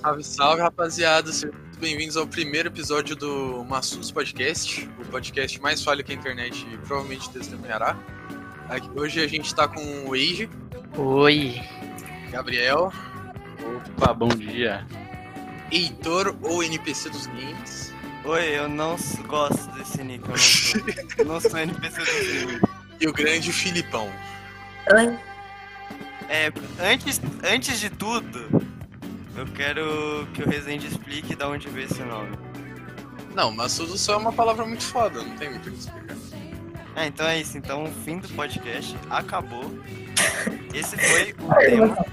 Salve, salve, rapaziada. Sejam muito bem-vindos ao primeiro episódio do Massus Podcast, o podcast mais falho que a internet provavelmente testemunhará. Aqui, hoje a gente tá com o Age, Oi. Gabriel, Opa, bom dia. Heitor ou NPC dos games. Oi, eu não gosto desse nick, eu não sou, eu não sou NPC do filme. E o grande Filipão. Oi. É, antes, antes de tudo, eu quero que o Resende explique de onde veio esse nome. Não, Massus só é uma palavra muito foda, não tem muito o que explicar. É, então é isso, então o fim do podcast acabou. Esse foi o tema.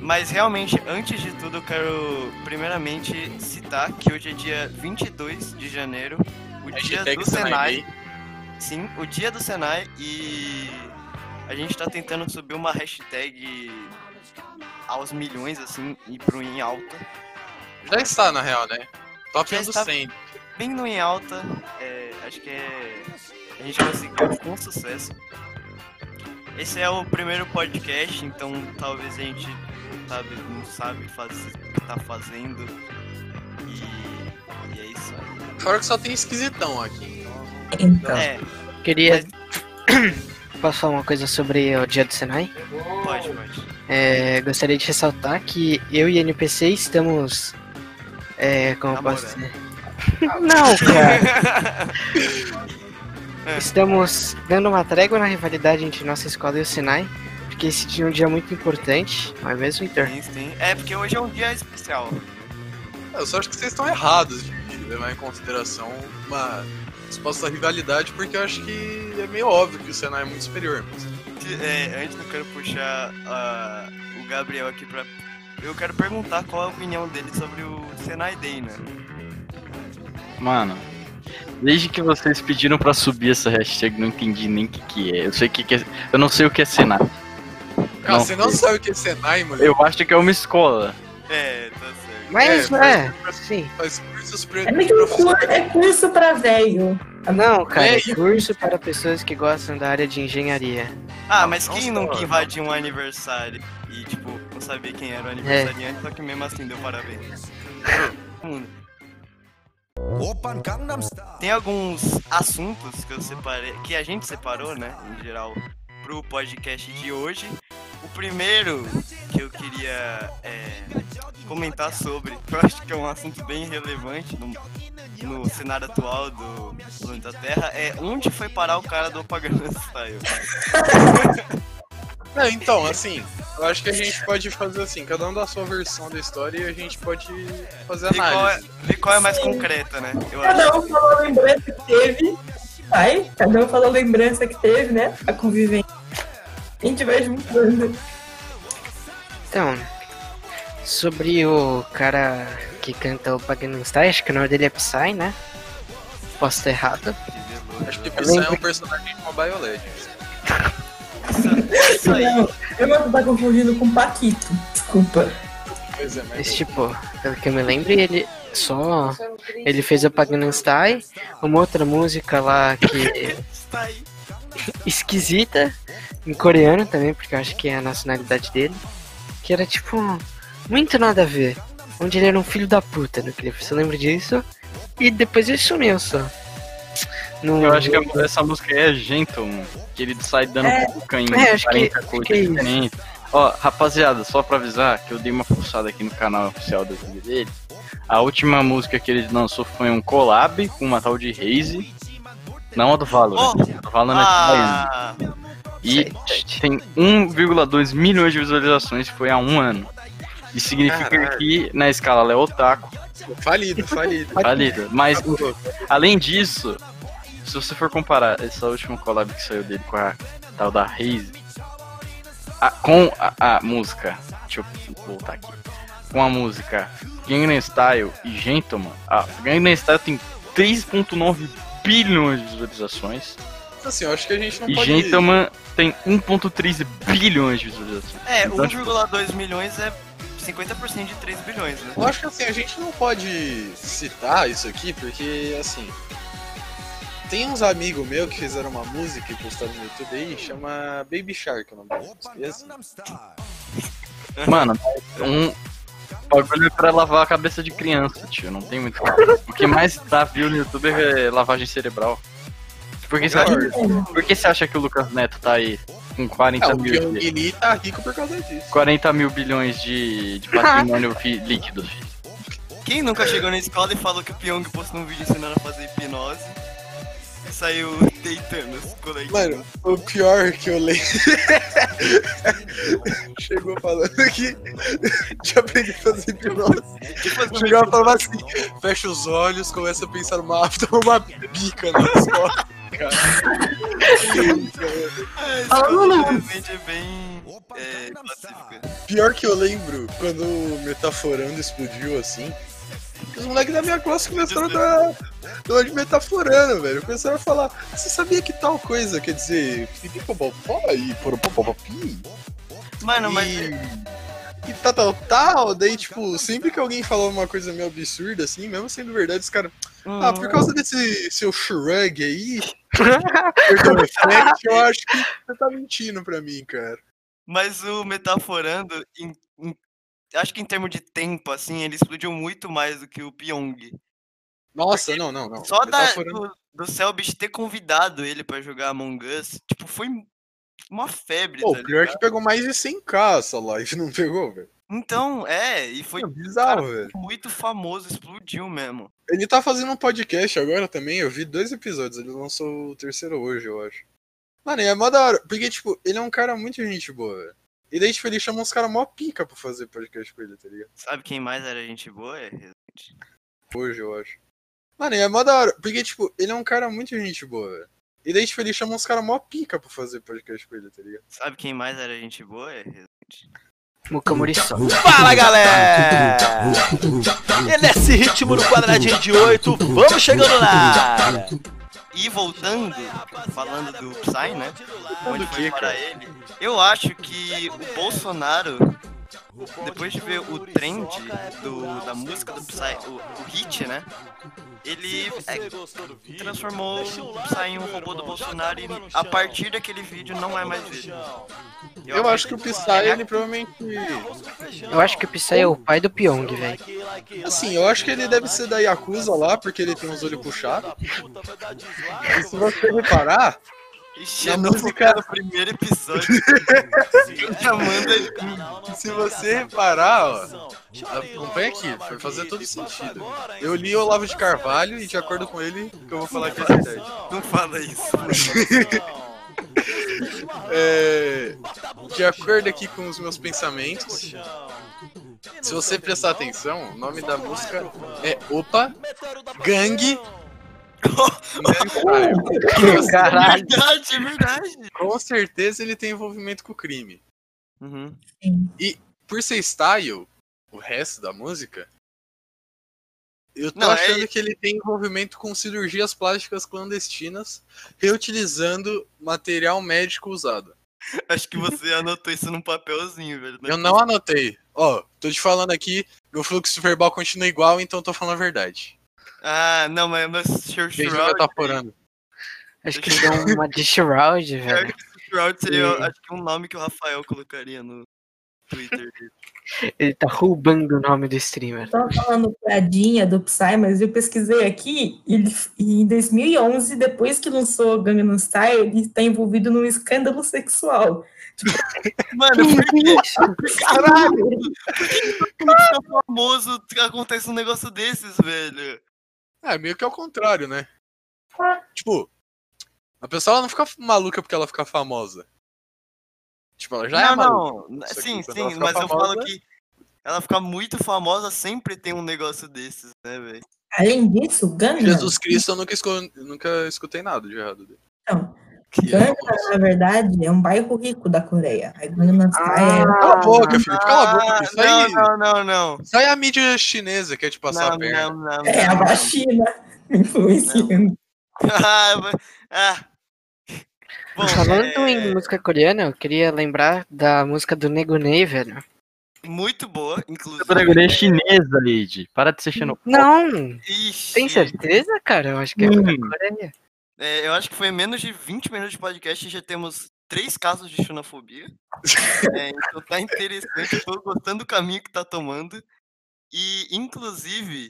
Mas realmente, antes de tudo, eu quero primeiramente citar que hoje é dia 22 de janeiro, o dia Hashtag do Senai Senai. Sim, o dia do Senai e a gente tá tentando subir uma hashtag aos milhões, assim, e pro em alta. Já está, na real, né? Top Já 1 do está. 100. Bem no em alta, é, acho que é. A gente conseguiu com sucesso. Esse é o primeiro podcast, então talvez a gente sabe, não sabe faz, o que tá fazendo. E, e é isso aí. Fora que só tem esquisitão aqui. Então, É, Queria. Posso falar uma coisa sobre o dia do Senai? pode, pode. É, gostaria de ressaltar que eu e NPC estamos. É, como eu posso dizer? Não, cara! Estamos dando uma trégua na rivalidade entre nossa escola e o Senai, porque esse dia é um dia muito importante, não é mesmo, Heitor? Sim, sim. É, porque hoje é um dia especial. Eu só acho que vocês estão errados de de levar em consideração uma suposta rivalidade, porque eu acho que é meio óbvio que o Senai é muito superior. Mas... É, antes eu quero puxar ah, o Gabriel aqui pra. Eu quero perguntar qual é a opinião dele sobre o Senai Day, né? Mano, desde que vocês pediram pra subir essa hashtag, não entendi nem o que, que é. Eu sei que, que é. Eu não sei o que é Senai. Ah, Não. você não sabe o que é Senai, moleque? Eu acho que é uma escola. É, tá certo. Mas, É, é, sim. Faz cursos pre... é curso, é curso pra velho. Não, cara, é É, curso para pessoas que gostam da área de engenharia. Ah, mas Não quem só, nunca não. invadiu um aniversário e, tipo, não sabia quem era o aniversariante, só que mesmo assim deu parabéns. Tem alguns assuntos que eu separei, que a gente separou, né, em geral, pro podcast de hoje. O primeiro que eu queria é, comentar sobre, que eu acho que é um assunto bem relevante no, no cenário atual do planeta Terra, é onde foi parar o cara do Gangnam Style. Não, então, assim, eu acho que a gente pode fazer assim, cada um dá a sua versão da história e a gente pode fazer Ver qual, é, ver qual é mais Sim. concreta, né? Eu acho. Cada um falou a lembrança que teve. Vai, cada um falou a lembrança que teve, né? A convivência. A gente vai juntando. Então, sobre o cara que canta o Gangnam Style, acho que o nome dele é Psy, né? Posso estar errado. Acho que Psy é um personagem de Mobile Legends. Não, eu não tá confundindo com Paquito. Desculpa. Pois é, mas Esse tipo, pelo que eu me lembro, ele só. Ele fez o Gangnam Style, uma outra música lá que esquisita, em coreano também, porque eu acho que é a nacionalidade dele, que era tipo muito nada a ver. Onde ele era um filho da puta no clipe, você lembra disso? E depois ele sumiu só. Não, Eu acho que essa música é Gentleman, que ele sai dando É. cuca em É, acho que- 40 acho coisas que é diferentes. Ó, rapaziada, só pra avisar que eu dei uma forçada aqui no canal oficial do vídeo dele. A última música que ele lançou foi um collab com uma tal de Haze. Não a do Valorant. Oh! a do Valorant é. Ah, E Sete. tem 1,2 milhões de visualizações, foi há um ano. Isso significa Caralho. que na escala Léo Otaku, falido, falido. falido. Mas, além disso, se você for comparar essa última collab que saiu dele com a tal da Haze, a- com a, a música, deixa eu voltar aqui, com a música Gangnam Style e Gentleman, a Gangnam Style tem 3.9 bilhões de visualizações Assim, eu acho que a gente não e pode... Gentleman tem 1.3 bilhões de visualizações. é, Então, tipo, 1,2 milhões é 50% de 3 bilhões, né? Eu acho que assim, a gente não pode citar isso aqui, porque assim. Tem uns amigos meus que fizeram uma música e postaram no YouTube aí, chama Baby Shark o nome da música. Assim, Mano, um, O bagulho é pra lavar a cabeça de criança, tio. Não tem muito. O que mais dá view no YouTube é lavagem cerebral. Por que você acha, por que você acha que o Lucas Neto tá aí com 40 Ah, o mil, de- Lee tá rico por causa disso. 40 mil bilhões de, de patrimônio fi- líquido? filho? Quem nunca chegou na escola e falou que o Pyong postou um vídeo ensinando a fazer hipnose e saiu deitando os coleguinhas? Mano, o pior que eu lembro. Chegou falando que já aprendi a fazer hipnose. Chegou falando assim: fecha os olhos, começa a pensar numa afta, uma bica na escola. Cara. Realmente é bem é, pacífica. Pior que eu lembro quando o Metaforando explodiu assim. Os moleques da minha classe começaram a dar de metaforando, velho. Começaram a falar, você sabia que tal coisa quer dizer pipipopopó e poropopopi? Mano, mas E, tal, tal, tal. Daí, tipo, sempre que alguém falava uma coisa meio absurda, assim, mesmo sendo verdade, os caras. Ah, por causa desse seu shrug aí, eu acho que você tá mentindo pra mim, cara. Mas o Metaforando, em- em- acho que em termos de tempo, assim, ele explodiu muito mais do que o Pyong. Nossa, não, não, não. Só da, do, do Selbit ter convidado ele pra jogar Among Us, tipo, foi uma febre, Pô, tá o pior é ligado? que pegou mais de 100k essa live, não pegou, velho? Então, é, e foi É bizarro, velho. muito famoso, explodiu mesmo. Ele tá fazendo um podcast agora também, eu vi dois episódios, ele lançou o terceiro hoje, eu acho. Mano, e é mó da hora, porque, tipo, ele é um cara muito gente boa, velho. E daí, tipo, ele chama uns caras mó pica pra fazer podcast com ele, tá ligado? Sabe quem mais era gente boa? É Resident. Hoje, eu acho. Mano, e é mó da hora, porque, tipo, ele é um cara muito gente boa, velho. E daí, tipo, ele chama uns caras mó pica pra fazer podcast com ele, tá ligado? Sabe quem mais era gente boa? É Resident. Muca Muriçó. Fala galera! E nesse ritmo no quadradinho de 8, vamos chegando na área! E voltando, falando do Psy, né? Onde foi para ele? Eu acho que o Bolsonaro, depois de ver o trend do, da música do Psy, o, o hit, né? Ele é, transformou o Psy em um robô do Bolsonaro e a partir daquele vídeo não é mais ele. Eu acho que o Psy, ele provavelmente. Eu acho que o Psy é o pai do Pyong, velho. Assim, eu acho que ele deve ser da Yakuza lá, porque ele tem os olhos puxados. E se você reparar, Ixi, a música- no primeiro episódio. ele. se você reparar, ó, acompanha aqui, vai fazer todo sentido. Eu li Olavo de Carvalho e de acordo com ele, que eu vou falar que é verdade. Não fala isso. É, de acordo aqui com os meus pensamentos, se você prestar atenção, o nome da música é Opa Gang Style. Caralho. Verdade, verdade. Com certeza ele tem envolvimento com o crime. Uhum. Por ser style, o resto da música, eu tô Não, é achando que ele tem envolvimento com cirurgias plásticas clandestinas, reutilizando material médico usado. Acho que você anotou isso num papelzinho, velho. Eu não anotei. Ó, tô te falando aqui, meu fluxo verbal continua igual, então eu tô falando a verdade. Ah, não, mas mas Shroud, metaforando. Acho que deu uma de Shroud, velho. Shroud seria, E- acho que um nome que o Rafael colocaria no Twitter dele. Ele tá roubando o nome do streamer. Tava falando piadinha do Psy, mas eu pesquisei aqui, ele, e em 2011, depois que lançou Gangnam Style, ele está envolvido num escândalo sexual. Mano, por que Caralho! fica famoso acontece um negócio desses, velho? É, meio que ao contrário, né? Tipo, a pessoa não fica maluca porque ela fica famosa. Tipo, ela já não, é maluca. não. Que Sim, sim, mas eu famosa- falo que ela ficar muito famosa sempre tem um negócio desses, né, velho? Além disso, Gangnam, Jesus Cristo, eu nunca, esco- nunca escutei nada de errado dele. Então, é Gangnam, famoso. na verdade, é um bairro rico da Coreia. A Gangnam Style é Cala a boca, filho, cala a boca. Ah, Isso aí, não, não, não, não. isso aí é a mídia chinesa que quer te passar Não, a perna. não, não, É, não, a não. China influenciando. Ah, ah. Bom, Falando é, em música coreana, eu queria lembrar da música do Nego Ney, velho. muito boa, inclusive. Essa dragão é chinesa, Lady. Para de ser xenofóbico. Não, Ixi, tem certeza, cara? Eu acho que é Hum. da Coreia. É, eu acho que foi menos de 20 minutos de podcast e já temos três casos de xenofobia. É, então tá interessante, eu tô gostando do caminho que tá tomando. E, inclusive.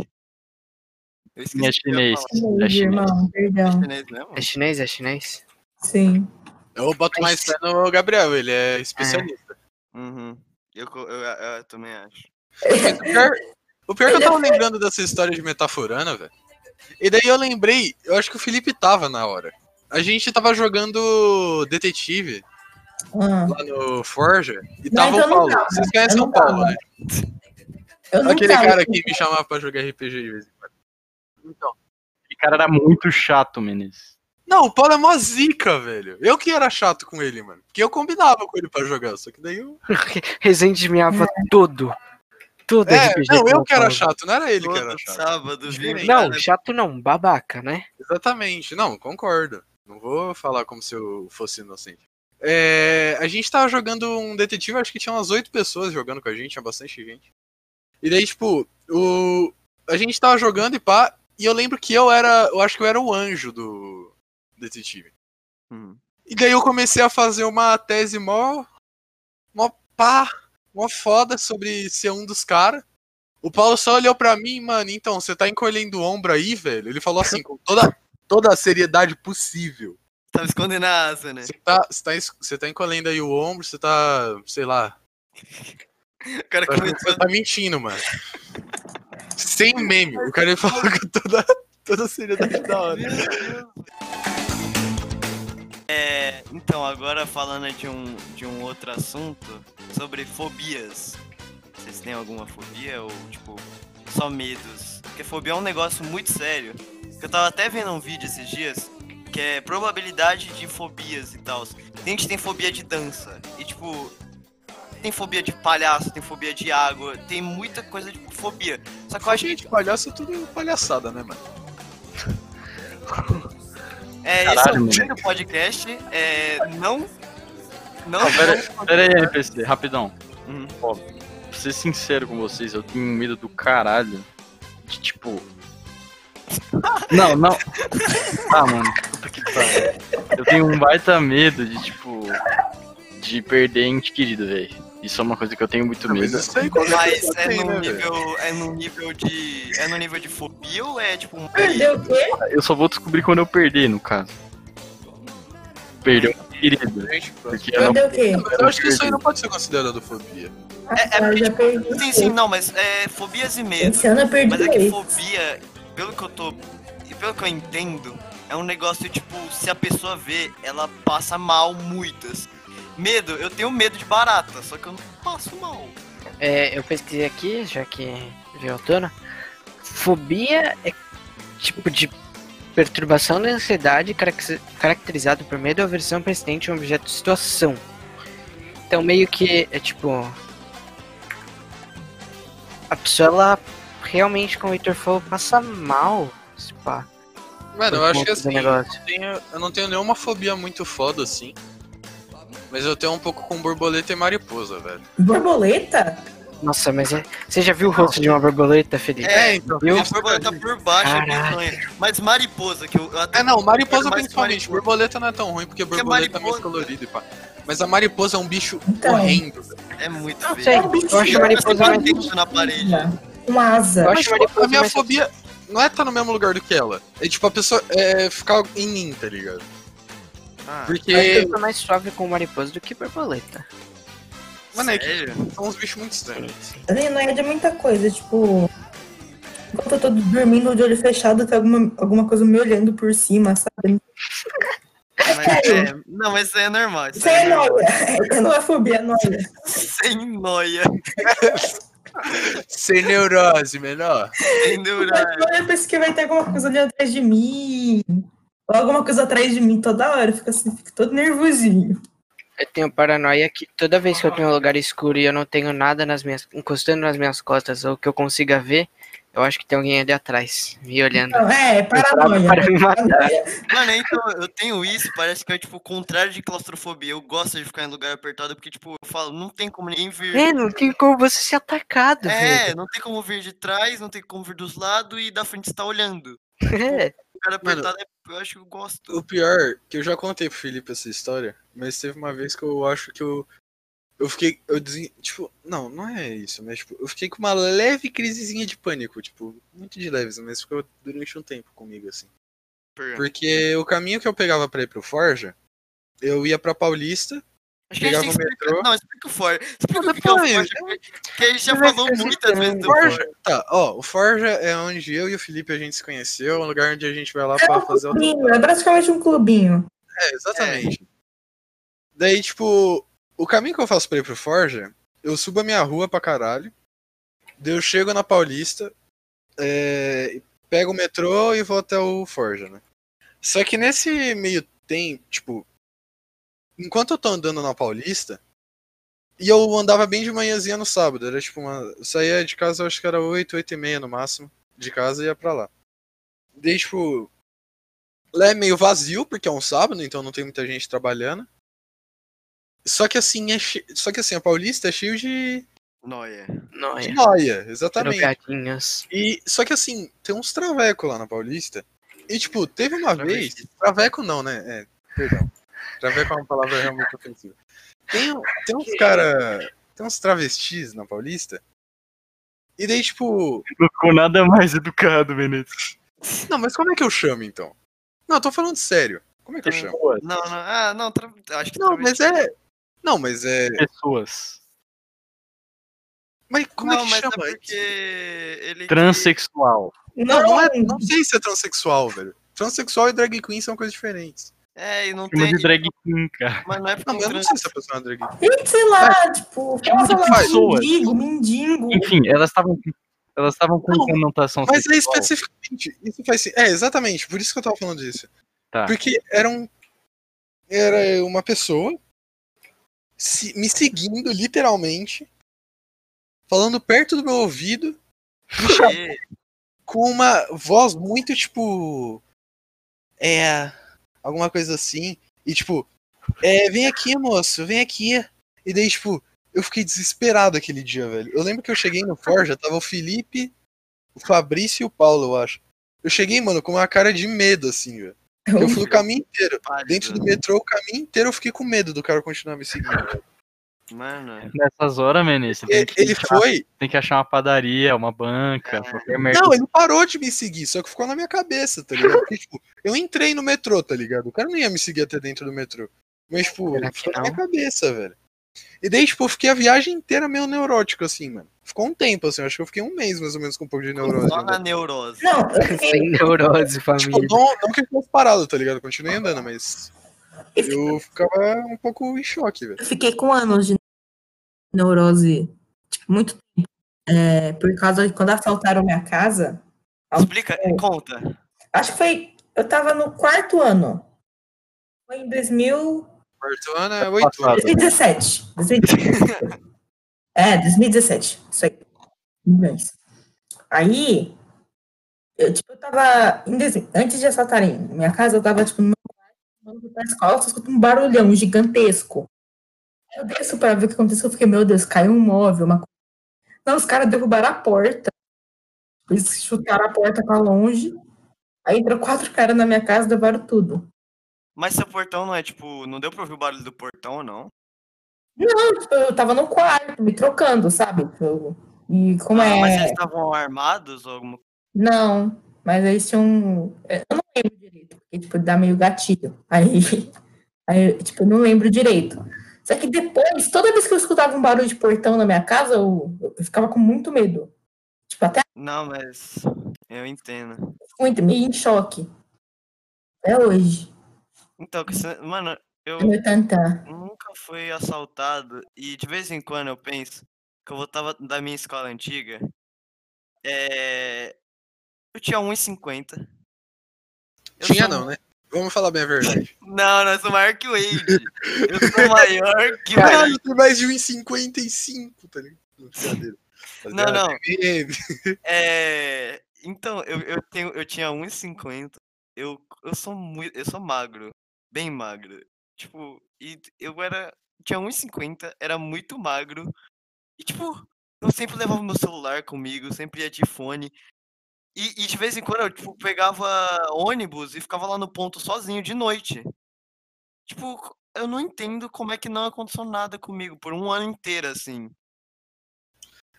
Eu Sim, é ia chinês. É chinês. irmão, perdão. chinês mesmo? É chinês? É chinês? Sim. Eu boto mais fé no Gabriel, ele é especialista. Uhum. Eu, eu, eu, eu também acho. O pior, o pior é que eu tava lembrando dessa história de Metaforana, velho. E daí eu lembrei, eu acho que o Felipe tava na hora. A gente tava jogando Detetive Ah, lá no Forja e Não, tava então o Paulo. tava. Vocês conhecem Eu o Paulo, tava. né? eu não Aquele tava. cara que me chamava pra jogar RPG de vez em quando. Então. Aquele cara era muito chato, Menes. Não, o Paulo é mó zica, velho. Eu que era chato com ele, mano. Porque eu combinava com ele pra jogar, só que daí eu. Resende meava todo. Todo É, RPG não, com eu que era chato, não era ele que era chato. sábado. Não, cara? chato não, babaca, né? Exatamente. Não, concordo. Não vou falar como se eu fosse inocente. É, a gente tava jogando um detetive, acho que tinha umas oito pessoas jogando com a gente, tinha bastante gente. E daí, tipo, o... a gente tava jogando e pá, e eu lembro que eu era. Eu acho que eu era o anjo do detetive. Uhum. E daí eu comecei a fazer uma tese mó. mó pá, mó foda sobre ser um dos caras. O Paulo só olhou pra mim, mano, então, você tá encolhendo o ombro aí, velho? Ele falou assim, com toda, toda a seriedade possível. Tava escondendo a asa, né? Você tá, você, tá, você tá encolhendo aí o ombro, você tá, sei lá. O cara Você começou tá mentindo, mano. Sem meme. O cara falou com toda, toda a seriedade da hora. É, então, agora falando de um, de um outro assunto, sobre fobias. Vocês têm alguma fobia ou, tipo, só medos? Porque fobia é um negócio muito sério. Eu tava até vendo um vídeo esses dias, que é probabilidade de fobias e tal. Tem gente que tem fobia de dança, e tipo, tem fobia de palhaço, tem fobia de água, tem muita coisa de fobia. Só que eu acho que Gente, palhaço é tudo palhaçada, né, mano? é, esse é Caralho, o mano. primeiro podcast, é, não... Não, Não, pera, pera aí, NPC, rapidão. Uhum. Ó, pra ser sincero com vocês, eu tenho medo do caralho de tipo. Não, não. Ah, mano, puta que pariu. Eu tenho um baita medo de, tipo. De perder ente querido, velho. Isso é uma coisa que eu tenho muito Mas medo. isso aí qualquer Mas pessoa é tem, num né, nível. É num nível de. É no nível de fobia ou é tipo um. Perdeu o quê? Eu só vou descobrir quando eu perder, no caso. Perder um ente querido. Gente, Porque eu não. Perdeu o quê? Mas eu acho que isso aí não pode ser considerado fobia. É, é Ah, porque, já perdi. tipo, sim, sim, não, mas é fobias e medos. Perdi Mas é que fobia, pelo que eu tô. e Pelo que eu entendo, é um negócio tipo, se a pessoa vê, ela passa mal muitas. Medo, eu tenho medo de barata, só que eu não passo mal. É, eu pesquisei aqui, já que veio à tona. Fobia é tipo de perturbação da ansiedade caracter- caracterizado por medo ou aversão persistente a um objeto ou situação. Então meio que é tipo. A pessoa ela realmente, como o Victor falou, passa mal. se pá, Mano, eu acho que assim, eu, negócio. tenho- eu não tenho nenhuma fobia muito foda assim. Mas eu tenho um pouco com borboleta e mariposa, velho. Borboleta? Nossa, mas é... você já viu o rosto de uma borboleta, Felipe? É, então. Viu? A borboleta por baixo é Caralho. bizonha. Mas mariposa, que eu, eu até. É, não, mariposa principalmente. mariposa. Borboleta não é tão ruim, porque Porque borboleta é mais colorida e pá. Mas a mariposa é um bicho Então. horrendo, velho. É muito Não feio. É um bicho eu acho que mariposa mais... que tem na parede. Com asa. Eu acho tipo, mariposa a minha fobia não é estar no mesmo lugar do que ela. É tipo a pessoa é, ficar em mim, tá ligado? Ah, Porque, Eu tô mais suave com mariposa do que borboleta. mano, é que são uns bichos muito estranhos. Não é de muita coisa, tipo. Enquanto eu tô dormindo de olho fechado, tem alguma, alguma coisa me olhando por cima, sabe? Mas é, não, mas isso aí é normal. Isso aí é é normal. noia. Não é fobia, é noia. Sem noia. Sem neurose, melhor. Sem neurar. Eu penso que vai ter alguma coisa ali atrás de mim. Alguma coisa atrás de mim toda hora. Fica assim, fico todo nervosinho. Eu tenho paranoia que toda vez que eu tenho um lugar escuro e eu não tenho nada nas minhas, encostando nas minhas costas ou que eu consiga ver, eu acho que tem alguém ali atrás, me olhando. Então, é, paranoia. Para me matar. Mano, então, eu tenho isso, parece que é tipo o contrário de claustrofobia. Eu gosto de ficar em lugar apertado, porque, tipo, eu falo, não tem como ninguém vir. É, não tem como você ser atacado, É, não tem como vir de trás, não tem como vir dos lados e da frente você tá olhando. velho. É. Lugar Mano, apertado, é- eu acho que eu gosto. O pior, que eu já contei pro Felipe essa história, mas teve uma vez que eu acho que eu. eu fiquei. Eu desen... Tipo, não, não é isso, mas tipo, eu fiquei com uma leve crisezinha de pânico, tipo, muito de leves, mas ficou durante um tempo comigo, assim. Porque o caminho que eu pegava pra ir pro Forja, eu ia pra Paulista, Acho que a gente tem que o explicar. Não, explica o Forja. Explica Não, o que que é o Forja, porque a gente já Mas falou é muitas vezes do. Forja. Forja, tá, ó, o Forja é onde eu e o Felipe a gente se conheceu, é um lugar onde a gente vai lá É pra um fazer o. clubinho, é praticamente um clubinho. É, exatamente. Daí, tipo, o caminho que eu faço pra ir pro Forja, eu subo a minha rua pra caralho, daí eu chego na Paulista, é, pego o metrô e vou até o Forja, né? Só que nesse meio tempo, tipo, enquanto eu tô andando na Paulista, e eu andava bem de manhãzinha no sábado, era tipo uma. Eu saía de casa, eu acho que era 8, 8 e meia no máximo, de casa e ia pra lá. Daí, tipo, lá é meio vazio, porque é um sábado, então não tem muita gente trabalhando. Só que assim, é che... só que assim, a Paulista é cheio de, Noia. Não de é. noia, exatamente. E só que assim, tem uns traveco lá na Paulista. E tipo, teve uma vez, Travesti. traveco não, né? É, perdão. Traveco é uma palavra realmente ofensiva. Tem, tem uns cara, tem uns travestis na Paulista. E daí tipo, Não ficou nada mais educado, Benedito. não, mas como é que eu chamo então? Não, eu tô falando sério. Como é que eu chamo? Pessoas. Não, não, ah, não, tra... acho que Não, mas é Não, mas é, Pessoas. mas como não, é que mas chama? é porque ele. Transexual. Não, não, é, não sei se é transexual, velho. Transexual e drag queen são coisas diferentes. É, e não tem. de drag queen, cara. Mas não é porque Não, mas eu não sei se a pessoa é uma drag queen. Sei lá, tipo, Chama de pessoas. mendigo, mendigo. Enfim, elas estavam. Elas estavam com Não, conotação Mas é sexual. especificamente. Isso faz É, exatamente, por isso que eu tava falando disso. Tá. Porque era um. Era uma pessoa se- me seguindo, literalmente, falando perto do meu ouvido, com uma voz muito tipo. É. Alguma coisa assim. E tipo, é, vem aqui, moço, vem aqui. E daí, tipo, eu fiquei desesperado aquele dia, velho. Eu lembro que eu cheguei no Forja, tava o Felipe, o Fabrício e o Paulo, eu acho. Eu cheguei, mano, com uma cara de medo, assim, velho. Eu fui o caminho inteiro. Dentro do metrô, o caminho inteiro eu fiquei com medo do cara continuar me seguindo. velho. Mano. Nessas horas, Menezes, Ele, achar, foi. tem que achar uma padaria, uma banca, É. qualquer merda. Não, ele parou de me seguir, só que ficou na minha cabeça, tá ligado? Porque, tipo, eu entrei no metrô, tá ligado? O cara não ia me seguir até dentro do metrô. Mas, tipo, ficou na minha cabeça, velho. E daí, tipo, eu fiquei a viagem inteira meio neurótico, assim, mano. Ficou um tempo, assim, eu acho que eu fiquei um mês mais ou menos com um pouco de neurose. Só na ainda. neurose. Não, fiquei, Sem neurose, Tipo, família. não, não que eu fosse parado, tá ligado? Continuei andando, mas. Eu ficava um pouco em choque, velho. eu fiquei com anos de neurose, tipo, muito tempo. É, por causa de quando assaltaram minha casa, Explica, conta. acho que foi, eu tava no quarto ano. Foi em 2000, Quarto ano é oito Passado. anos. 2017. 2017. É, 2017. Isso aí. Aí, eu, tipo, eu tava. em dezembro- Antes de assaltarem minha casa, eu tava, tipo, no quarto, andando pra escola, eu escuto um barulhão gigantesco. Eu desço pra ver o que aconteceu. Eu fiquei, meu Deus, caiu um móvel, uma coisa. Não, os caras derrubaram a porta. Eles chutaram a porta pra longe. Aí entrou quatro caras na minha casa e levaram tudo. Mas seu portão não é tipo. Não deu pra ouvir o barulho do portão não? Não, tipo, eu tava no quarto, me trocando, sabe? Eu- e como Ah, é. Mas eles estavam armados ou alguma Não, mas eles tinham. Eu não lembro direito, porque, tipo, dá meio gatilho. Aí, aí tipo, eu não lembro direito. Só que depois, toda vez que eu escutava um barulho de portão na minha casa, eu, eu ficava com muito medo. Tipo, até Não, mas. Eu entendo. muito, meio em choque. Até hoje. Então, mano, eu Meu tantã. nunca fui assaltado e de vez em quando eu penso que eu voltava da minha escola antiga. É... Eu tinha 1,50. Eu Tinha sou- não, né? Vamos falar bem a verdade. Não, não, eu sou maior que o Wade. Eu sou maior que o Caralho, Wade. tem mais de 1,55, tá ligado? Não, não. É... Então, eu, eu, tenho, eu tinha 1,50. Eu, eu sou muito. Eu sou magro. Bem magro. Tipo, e eu era. Tinha 1,50, era muito magro. E tipo, eu sempre levava meu celular comigo, sempre ia de fone. E, e de vez em quando eu tipo, pegava ônibus e ficava lá no ponto sozinho de noite. Tipo, eu não entendo como é que não aconteceu nada comigo por um ano inteiro, assim.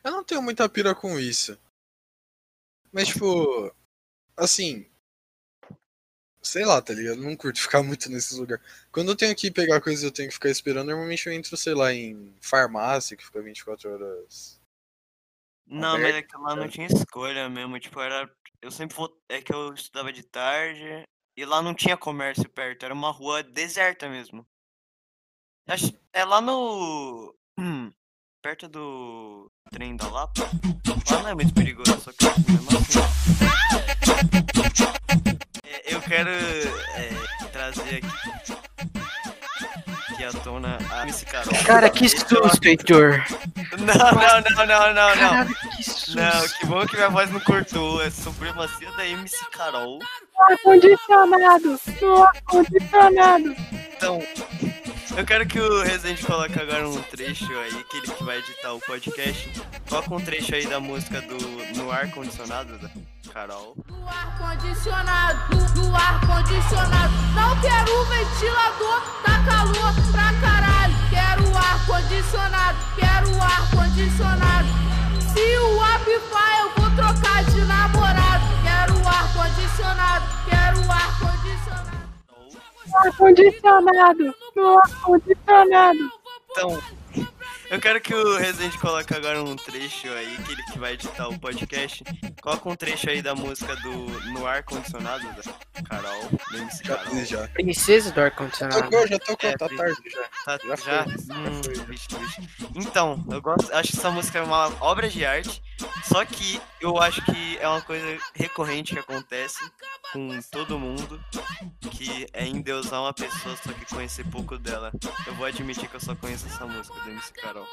Eu não tenho muita pira com isso. Mas, tipo, assim. Sei lá, tá ligado? Eu não curto ficar muito nesses lugares. Quando eu tenho que pegar coisas eu tenho que ficar esperando, normalmente eu entro, sei lá, em farmácia, que fica 24 horas. Não, mas Aberto, é que lá não tinha escolha mesmo. Tipo, era. Eu sempre vou. É que eu estudava de tarde e lá não tinha comércio perto, era uma rua deserta mesmo. É lá no. Perto do trem da Lapa. Lá não é muito perigoso, só que mesmo assim. É, eu quero é, trazer aqui. Aqui à tona a MC Carol. Cara, que susto, Heitor. Não, não, não, não, não, não. Que susto. Não, que bom que minha voz não cortou. É supremacia da MC Carol. Ar-condicionado, ar-condicionado. Então, eu quero que o Resident coloque agora um trecho aí, que ele que vai editar o podcast. Coloca um trecho aí da música do No Ar Condicionado da Carol. No ar condicionado, no ar condicionado. Não quero ventilador, tá calor pra caralho. Quero ar condicionado, quero ar condicionado. Se o eu vou trocar de namorado. Quero ar condicionado, quero. Ar-condicionado, no ar-condicionado. Então, eu quero que o Resident coloque agora um trecho aí, que ele que vai editar o podcast. Coloca um trecho aí da música do No Ar Condicionado da Carol, MC Carol. já. Princesa do ar-condicionado. Tocou, já tocou, É, tá tarde já. Tá, Já já? foi, Hum, já foi. vixe, vixe. Então, eu gosto, acho que essa música é uma obra de arte, só que eu acho que é uma coisa recorrente que acontece com todo mundo, que é endeusar uma pessoa só que conhecer pouco dela. Eu vou admitir que eu só conheço essa música do MC Carol.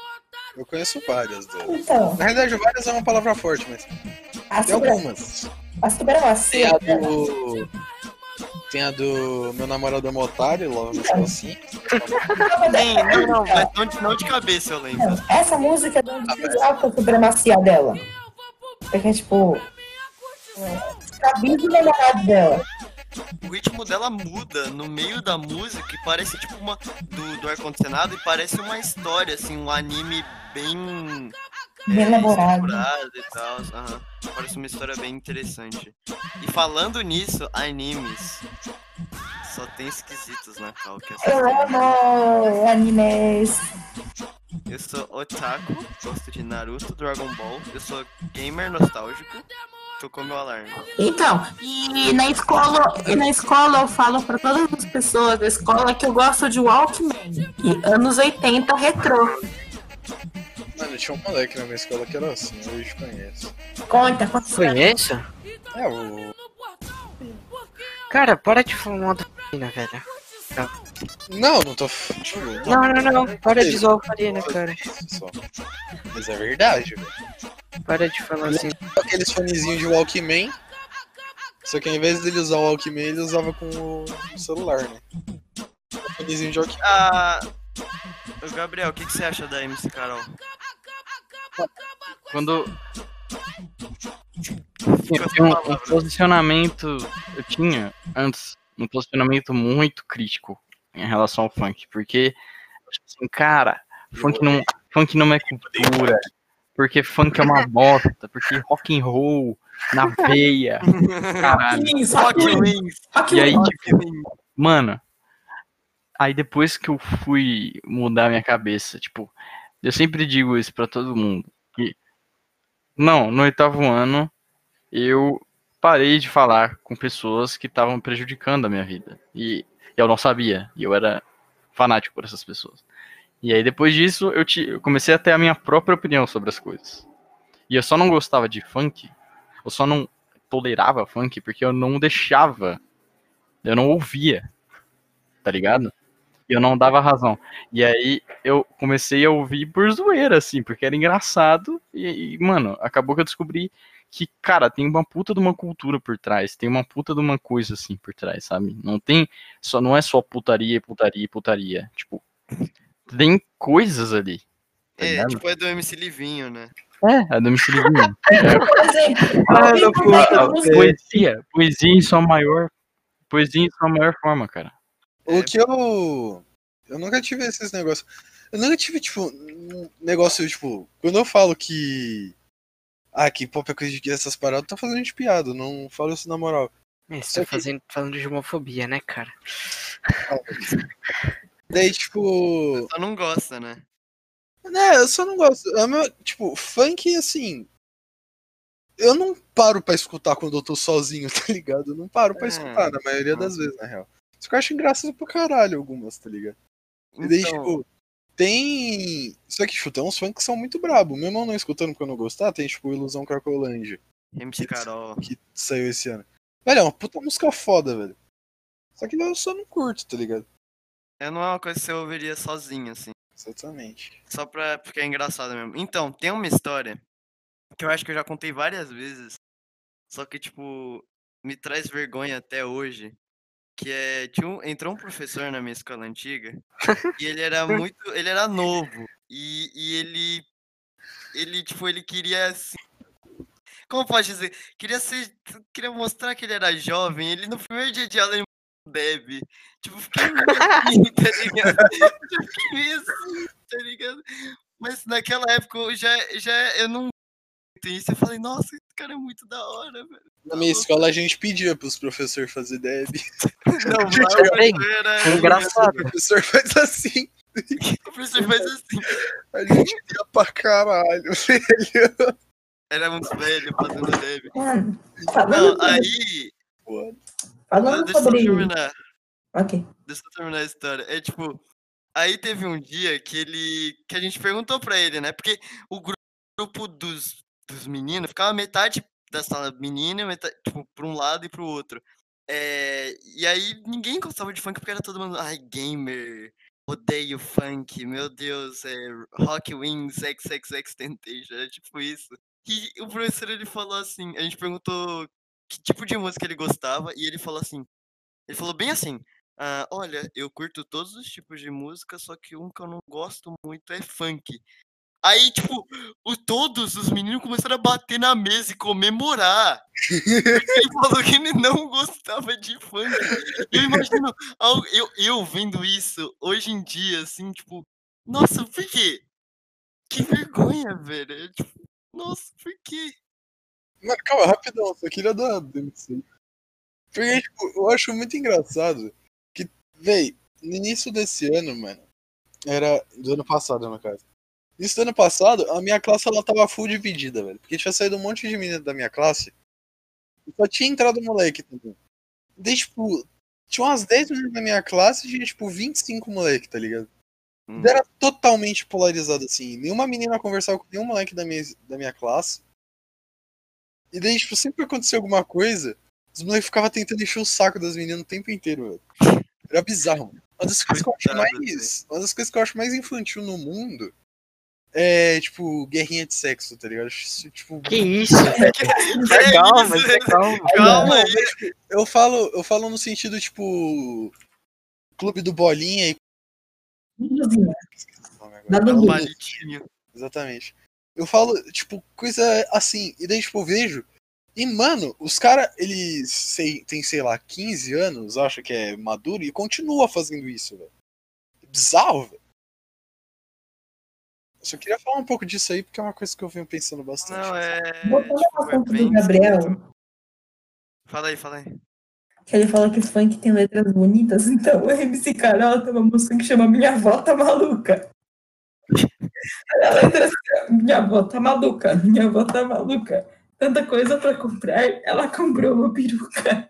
Eu conheço várias delas. Então, Na realidade, várias é uma palavra forte, mas a, tem supera, algumas. a Tem a do. Tem a do meu namorado é um otário, logo no assim. Sim, não, não, mas não de, não de cabeça eu lembro. Não, essa música é onde diz alta a supremacia dela. Porque, tipo. É, namorado dela. O ritmo dela muda no meio da música e parece tipo uma. do, do ar-condicionado e parece uma história, assim, um anime bem. Bem elaborado. estruturado e tal. aham. Parece uma história bem interessante. E falando nisso, animes. Só tem esquisitos na cal que é Eu amo animes. Eu sou otaku, gosto de Naruto, Dragon Ball. Eu sou gamer nostálgico. Tocou meu alarme. Então, e na escola, e na escola eu falo pra todas as pessoas da escola que eu gosto de Walkman. E anos 80 retrô. Mano, tinha um moleque na minha escola que era assim, eu te conheço. Conta, conta. Conheço? É, o. Cara, para de falar mal da Farina, velho. Não, não tô. Tipo, Não, não, não. Para de zoar o Farina, cara. Isso só. Mas é verdade, velho. Para de falar assim. Aqueles fonezinhos de Walkman. Só que ao invés dele usar o Walkman, ele usava com o celular, né? Fonezinho de Walkman. Ah. ô, Gabriel, o que, que você acha da MC Carol? Quando. Eu tinha um, um posicionamento. Eu tinha antes um posicionamento muito crítico em relação ao funk. Porque, assim, cara, funk não, funk não é cultura. Porque funk é uma bosta. Porque rock and roll na veia. Caralho. E aí, tipo, mano, aí depois que eu fui mudar minha cabeça, tipo, eu sempre digo isso pra todo mundo. Que, não, no oitavo ano, eu parei de falar com pessoas que estavam prejudicando a minha vida. E eu não sabia, e eu era fanático por essas pessoas. E aí depois disso, eu, te, eu comecei a ter a minha própria opinião sobre as coisas. E eu só não gostava de funk, eu só não tolerava funk porque eu não deixava eu não ouvia, tá ligado? E eu não dava razão. E aí eu comecei a ouvir por zoeira, assim, porque era engraçado. E, e, mano, acabou que eu descobri que, cara, tem uma puta de uma cultura por trás, tem uma puta de uma coisa assim por trás, sabe? Não tem, só não é só putaria, putaria, putaria. Tipo, tem coisas ali. Tá É, tipo, é do MC Livinho, né? É, a do MC Livinho. Poesia, poesia em sua maior, poesia em sua maior forma, cara. O que eu. Eu nunca tive esses negócios. Eu nunca tive, tipo, um negócio, tipo, quando eu falo que. Ah, que pop é coisa de essas paradas, eu tô fazendo de piada, não falo isso na moral. É, você tá fazendo, falando de homofobia, né, cara? Daí, tipo. Só não gosta, né? Né, eu só não gosto. É meu- tipo, funk, assim. Eu não paro pra escutar quando eu tô sozinho, tá ligado? Eu não paro pra É. escutar, na maioria das vezes, na real. Isso que eu acho engraçado pra caralho algumas, tá ligado? E daí, Então, tipo, tem. Só que, tipo, tem uns funk que são muito brabo. Mesmo eu não escutando porque eu não gostar, tem, tipo, Ilusão Cracolândia, MC Carol. que saiu esse ano. Velho, é uma puta música foda, velho. Só que eu só não curto, tá ligado? É, não é uma coisa que você ouviria sozinho, assim. Exatamente. Só pra. Porque é engraçado mesmo. Então, tem uma história que eu acho que eu já contei várias vezes. Só que, tipo, me traz vergonha até hoje. Que é. Tinha um- entrou um professor na minha escola antiga. e ele era muito. Ele era novo. E, e ele. Ele, tipo, ele queria. assim, como pode dizer? Queria ser. Queria mostrar que ele era jovem. Ele no primeiro dia de aula ele deve. Tipo, fiquei meio assim, tá ligado? Tipo, fiquei meio assim, tá ligado? Mas naquela época eu já, já eu não tem isso. Eu falei, nossa, esse cara é muito da hora, velho. Na minha escola a gente pedia pros professores fazer deb. Não, mas bem, era, foi O engraçado. professor faz assim. O professor faz assim. A gente ia pra caralho, velho. Era muito velho fazendo deve. Mano, Não, aí. Falando Deixa eu sobre. terminar. Ok. Deixa eu terminar a história. É tipo, aí teve um dia que ele. que a gente perguntou pra ele, né? Porque o gru- grupo dos, dos meninos ficava metade da sala menina, metade, tipo, pra um lado e pro outro. É, e aí ninguém gostava de funk porque era todo mundo. Ai, gamer. Odeio funk, meu Deus, é Rock Wings XXX Temptation, é tipo isso. E o professor ele falou assim, a gente perguntou que tipo de música ele gostava e ele falou assim, ele falou bem assim, ah, olha, eu curto todos os tipos de música, só que um que eu não gosto muito é funk. Aí, tipo, o, todos os meninos começaram a bater na mesa e comemorar. Ele falou que ele não gostava de funk. Eu imagino, eu, eu vendo isso hoje em dia, assim, tipo, nossa, por quê? Que vergonha, velho. É, tipo, nossa, por quê? Mano, calma, rapidão, só queria dar isso aí. Porque, tipo, eu acho muito engraçado que, véi, no início desse ano, mano, era do ano passado, no caso. No início do ano passado, a minha classe ela tava full dividida, velho. Porque tinha saído um monte de menina da minha classe e só tinha entrado moleque também. Daí, tipo, tinha umas 10 meninas na minha classe e tinha, tipo, 25 moleque, tá ligado? Hum. Era totalmente polarizado, assim. Nenhuma menina conversava com nenhum moleque da minha, da minha classe. E daí, tipo, sempre que acontecia alguma coisa, os moleques ficavam tentando encher o saco das meninas o tempo inteiro, velho. Era bizarro, mano. Uma das coisas que eu acho mais. Uma das coisas que eu acho mais infantil no mundo é, tipo, guerrinha de sexo, tá ligado? Tipo, Que isso? Que calma, é calma. Calma aí. mas, tipo, eu falo, eu falo no sentido, tipo. Clube do Bolinha e. Do- Palitinho. Exatamente. Eu falo, tipo, coisa assim, e daí, tipo, eu vejo. E, mano, os caras, eles sei, tem, sei lá, 15 anos, acha que é maduro e continua fazendo isso, velho. É Bizarro, velho. Eu só queria falar um pouco disso aí, porque é uma coisa que eu venho pensando bastante. Não, é. Voltando tipo, ao é assunto bem do Gabriel. Fala aí, fala aí. que ele falou que funk tem letras bonitas, então o MC Carol tem uma música que chama Minha Avó Tá Maluca. Assim, Minha avó tá maluca, minha avó tá maluca. Tanta coisa pra comprar, ela comprou uma peruca.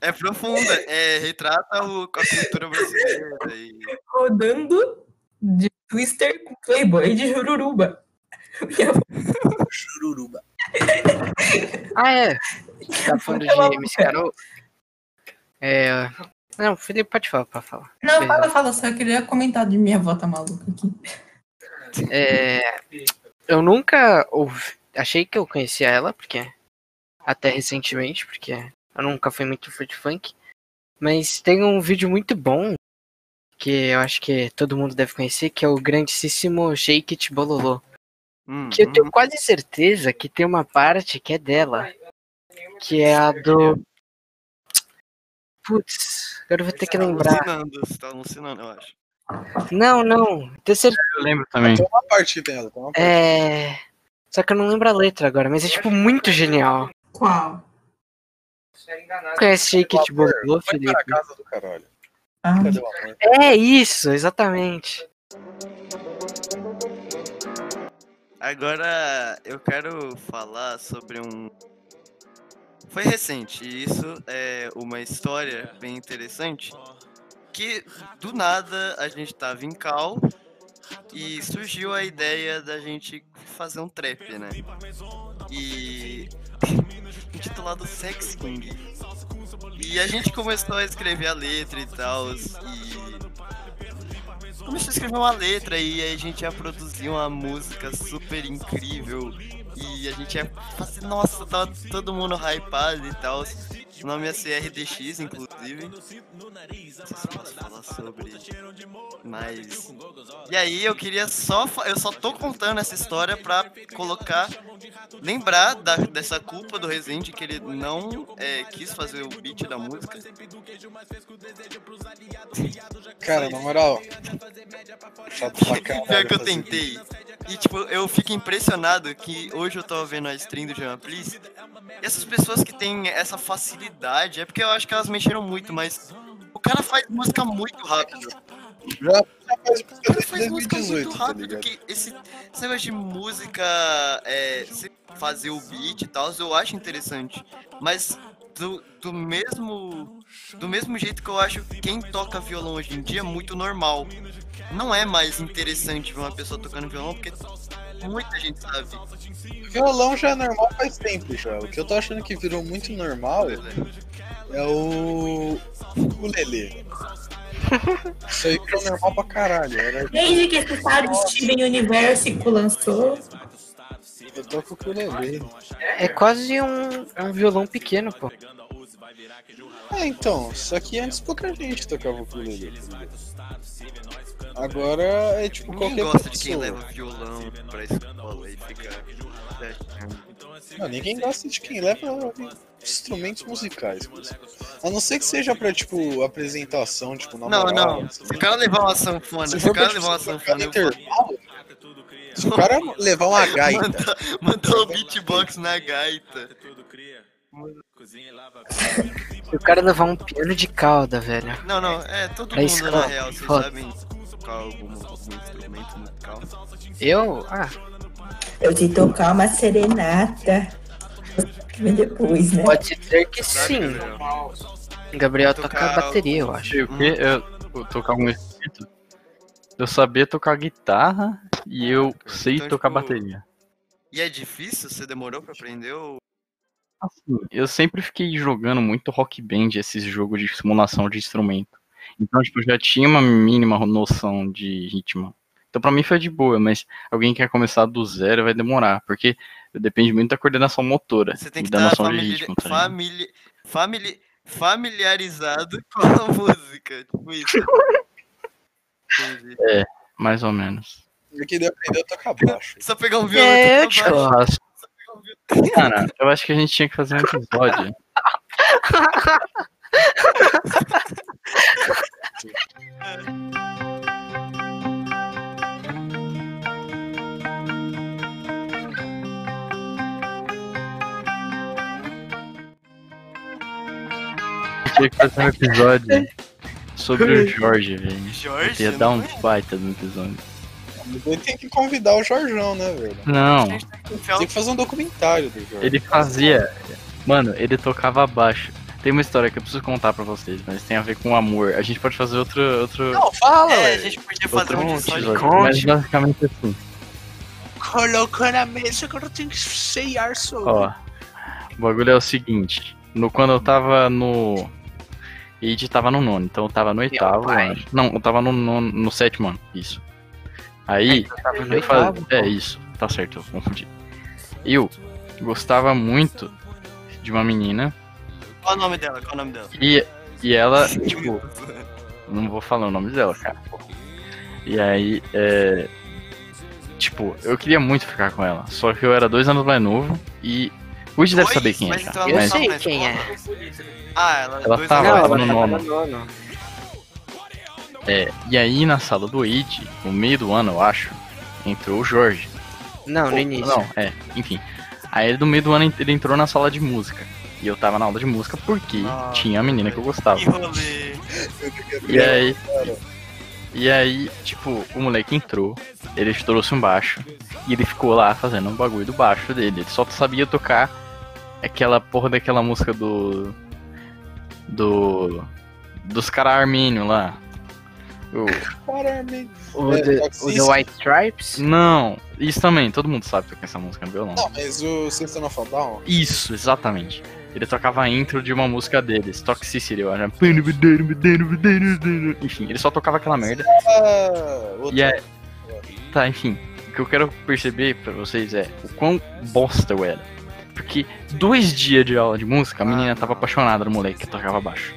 É profunda, é, retrata o, a cultura brasileira. E... Rodando de Twister com Playboy de Jururuba. Minha avó Chururuba. Ah, é. Tá falando de MC Carol? É. Não, Felipe, pode falar, pode falar. Não, fala, fala, só queria comentar de minha avó tá maluca aqui. É, eu nunca ouvi, achei que eu conhecia ela, porque até recentemente, porque eu nunca fui muito fã de funk. Mas tem um vídeo muito bom que eu acho que todo mundo deve conhecer, que é o grandíssimo Shake It Bololô. Hum, Que eu hum. tenho quase certeza que tem uma parte que é dela, que é a do Putz, agora eu vou ter que Tá lembrar. alucinando, você tá alucinando, eu acho. Não, não. Tenho certeza. Eu lembro também. Tem uma parte dela, tem uma parte. É. Só que eu não lembro a letra agora, mas é tipo muito genial. Qual? Conhece Shake It Bobô, Vai Felipe? a casa do caralho. Ah, Cadê o amor? É isso, exatamente. Agora eu quero falar sobre um. Foi recente, e isso é uma história bem interessante. Que do nada a gente tava em Cal e surgiu a ideia da gente fazer um trap, né? E. intitulado Sex King. E a gente começou a escrever a letra e tal, e começou a escrever uma letra e aí a gente ia produzir uma música super incrível e a gente ia fazer, nossa, tava todo mundo hypado e tal. O nome ia ser RDX, inclusive. Não sei se posso falar sobre, mas... E aí eu queria só, eu só tô contando essa história pra colocar, lembrar da- dessa culpa do Resende que ele não é, quis fazer o beat da música. Cara, na moral. Chato pra caralho. Pior que eu tentei. E tipo, eu fico impressionado que hoje eu tava vendo a stream do Jean Please. E essas pessoas que têm essa facilidade, é porque eu acho que elas mexeram muito, mas o cara faz música muito rápido. Já, faz O música cara faz música 2018, muito tá rápido, ligado? que esse, esse negócio de música, é, fazer o beat e tal, eu acho interessante. Mas do, do mesmo do mesmo jeito que eu acho que quem toca violão hoje em dia é muito normal. Não é mais interessante ver uma pessoa tocando violão, porque muita gente sabe. Violão já é normal faz tempo já. O que eu tô achando que virou muito normal é o. o Lelê. Isso aí virou normal pra caralho. Era... Desde que esse de Steven Universe lançou, Eu toco com o Lelê. É quase um, é um violão pequeno, pô. É, então, só que antes pouca gente tocava o ukulele. Agora é tipo Ninguém qualquer gosta de quem leva violão pra escola e fica. Não, ninguém gosta de quem leva instrumentos musicais. mas- A não ser que seja pra, tipo, apresentação, tipo, na Não, moral, não. assim. Se o cara levar uma sanfona, Se se o cara tipo, levar uma sanfona, eu intervalo, se o cara levar uma gaita, mandar, mandar o beatbox na gaita. Se o cara levar um piano de cauda, velho. Não, não, é todo Pra mundo escola, na real, vocês foda. sabem tocar algum, algum instrumento musical. Eu? Ah, eu te tocar uma serenata. Depois, né? pode ser que sim. Gabriel? Tocar toca bateria, eu acho. Sei o quê? Eu, eu tocar algum instrumento? Eu sabia tocar guitarra e eu sei Então, tocar tipo, bateria. E é difícil? Você demorou pra aprender ou... Assim, eu sempre fiquei jogando muito rock band, esses jogos de simulação de instrumento. Então, tipo, eu já tinha uma mínima noção de ritmo. Então, pra mim foi de boa, mas alguém que quer começar do zero vai demorar, porque depende muito da coordenação motora Você tem que da estar famili... ritmo. Tá famili... famili... familiarizado com a música. Tipo isso. Entendi. Mais ou menos. Eu queria aprender a tocar baixo. Só pegar um violão É, e eu tocar baixo. Nossa. Cara, eu acho que a gente tinha que fazer um episódio. Tinha que fazer um episódio sobre o Jorge, velho. Jorge? Ia dar um é? baita no episódio. Ele tem que convidar o Jorjão, né, velho? Não, Tem que fazer um documentário do Jorge. ele fazia. Mano, ele tocava baixo. Tem uma história que eu preciso contar pra vocês, mas tem a ver com amor. A gente pode fazer outro. outro... Não, fala, É, a gente podia fazer um episódio. Mas basicamente assim. Colocou na mesa, agora tem que ser arço. Ó, o bagulho é o seguinte. No, quando eu tava no. Id tava no nono, então eu tava no oitavo. Não, eu tava no, nono, no sétimo ano, isso. Aí, Tava no eu oitavo, É isso, tá certo, eu confundi. Eu gostava muito de uma menina Qual o nome dela? Qual o nome dela? e, e ela, tipo, não vou falar o nome dela, cara. E aí, é. Tipo, eu queria muito ficar com ela. Só que eu era dois anos mais novo e O Woody deve saber quem é Mas já. ela Eu não mas- tava sei na quem é. Ah, ela, Ela dois tava, anos ela mais no nono. É, e aí na sala do Wade, no meio do ano, eu acho, entrou o Jorge. Não, no Ou- início. Não, é, enfim. Aí no meio do ano ele entrou na sala de música. E eu tava na aula de música porque Ah, tinha a menina que eu gostava. Que rolê. E aí. E aí, tipo, o moleque entrou, ele trouxe um baixo e ele ficou lá fazendo um bagulho do baixo dele. Ele só sabia tocar aquela porra daquela música do. Do. Dos caras armênios lá. O- Caramba. O, É, The, Toxicity. o The White Stripes? Não, isso também, todo mundo sabe tocar essa música no violão. Não, mas o System of a Down. Isso, exatamente. Ele tocava a intro de uma música deles, Toxicity, eu acho. Enfim, ele só tocava aquela merda. Ah. E é. Tá, enfim. O que eu quero perceber pra vocês é o quão bosta eu era. Porque dois dias de aula de música, a menina tava apaixonada no moleque que tocava baixo.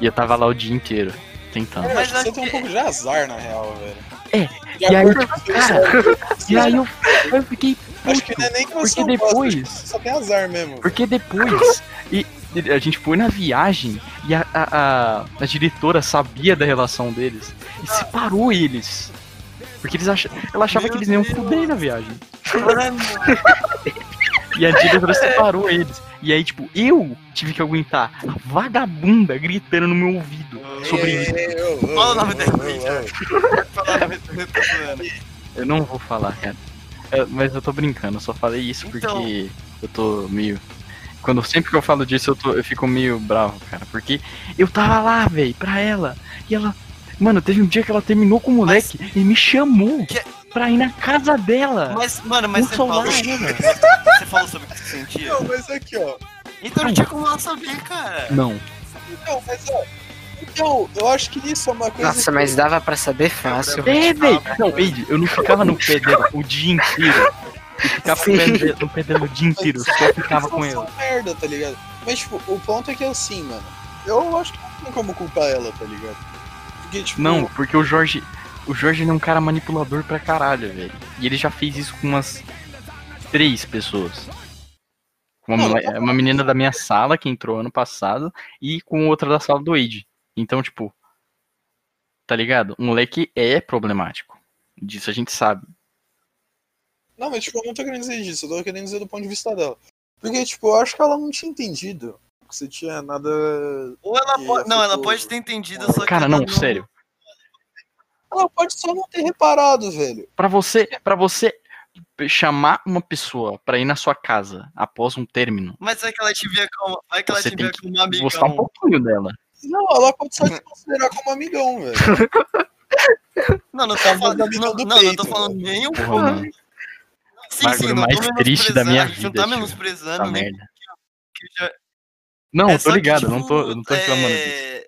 E eu tava lá o dia inteiro, tentando. É, Mas acho que você tem um que- pouco de azar, na real, velho. É, e aí, tipo, cara, E aí eu, eu fiquei Acho que puto. não é nem que Porque você gosta, depois- você só tem azar mesmo. Porque depois e, e a gente foi na viagem e a, a, a, a diretora sabia da relação deles e separou eles. Porque eles ach, ela achava Meu que eles iam fuder na viagem. Mano, E a diretora separou eles. E aí, tipo, eu tive que aguentar a vagabunda gritando no meu ouvido sobre isso. Fala o nome dela, Fala o nome eu. Eu não vou falar, cara. É, mas eu tô brincando, eu só falei isso porque Então. eu tô meio. Quando sempre que eu falo disso, eu, tô, eu fico meio bravo, cara. Porque eu tava lá, velho, pra ela. E ela. Mano, teve um dia que ela terminou com o moleque e me chamou Que- pra ir na casa dela. Mas, mano, mas você falou, né, velho? você falou sobre o que você sentia? Não, mas aqui, ó. Então não tinha como ela saber, cara. Não. Então, mas ó. Então, eu acho que isso é uma coisa. Nossa, que- mas dava pra saber fácil. É, velho. Não, Eide, eu não ficava no pé dela o dia inteiro. Eu ficava no pé dela- no pé dela o dia inteiro, eu só ficava com uma merda, tá ligado? Mas, tipo, o ponto é que é assim, mano. Eu acho que não tem como culpar ela, tá ligado? Porque, tipo. Não, porque o Jorge. O Jorge ele é um cara manipulador pra caralho, velho. E ele já fez isso com umas três pessoas. Uma, Não, mole- uma menina da minha sala que entrou ano passado e com outra da sala do Wade. Então, tipo. Tá ligado? O moleque é problemático. Disso a gente sabe. Não, mas, tipo, eu não tô querendo dizer disso. Eu tô querendo dizer do ponto de vista dela. Porque, tipo, eu acho que ela não tinha entendido que você tinha nada. Ou ela pode. Não, ela pode ter entendido, só que. Cara, ela não, sério. Ela pode só não ter reparado, velho. Pra você, para você chamar uma pessoa pra ir na sua casa após um término, Mas vai que ela te via como. Vai que ela você te tem via que como um amigão. gostar um pouquinho dela. Não, ela pode só te considerar como amigão, velho. Não, não tô Tá falando. Não, do não, não peito, tô falando nem um pouco. Sim, bagulho sim, não mais triste da minha a gente não vida, tá menosprezando Essa nem merda. que já. Não, é eu tô só que, ligado, eu não tipo, tô, eu não tô reclamando disso. é,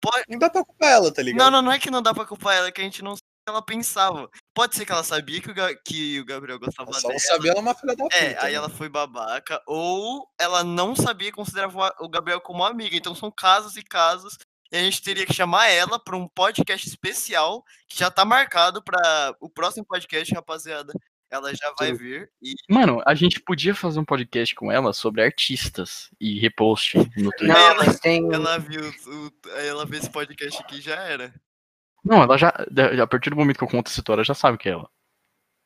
Pode... Não dá pra culpar ela, tá ligado? Não, não, não é que não dá pra culpar ela, é que a gente não ela pensava. Pode ser que ela sabia que o, Ga- que o Gabriel gostava Só dela. não sabia, ela é uma filha da puta. É, aí né? ela foi babaca, ou ela não sabia e considerava o Gabriel como amiga. Então são casos e casos. E a gente teria que chamar ela pra um podcast especial que já tá marcado pra o próximo podcast, rapaziada. Ela já vai vir. E Mano, a gente podia fazer um podcast com ela sobre artistas e repost no Twitter. Não, ela- mas tem. ela viu o, aí ela vê esse podcast aqui já era. Não, ela já, a partir do momento que eu conto essa história, ela já sabe que é ela.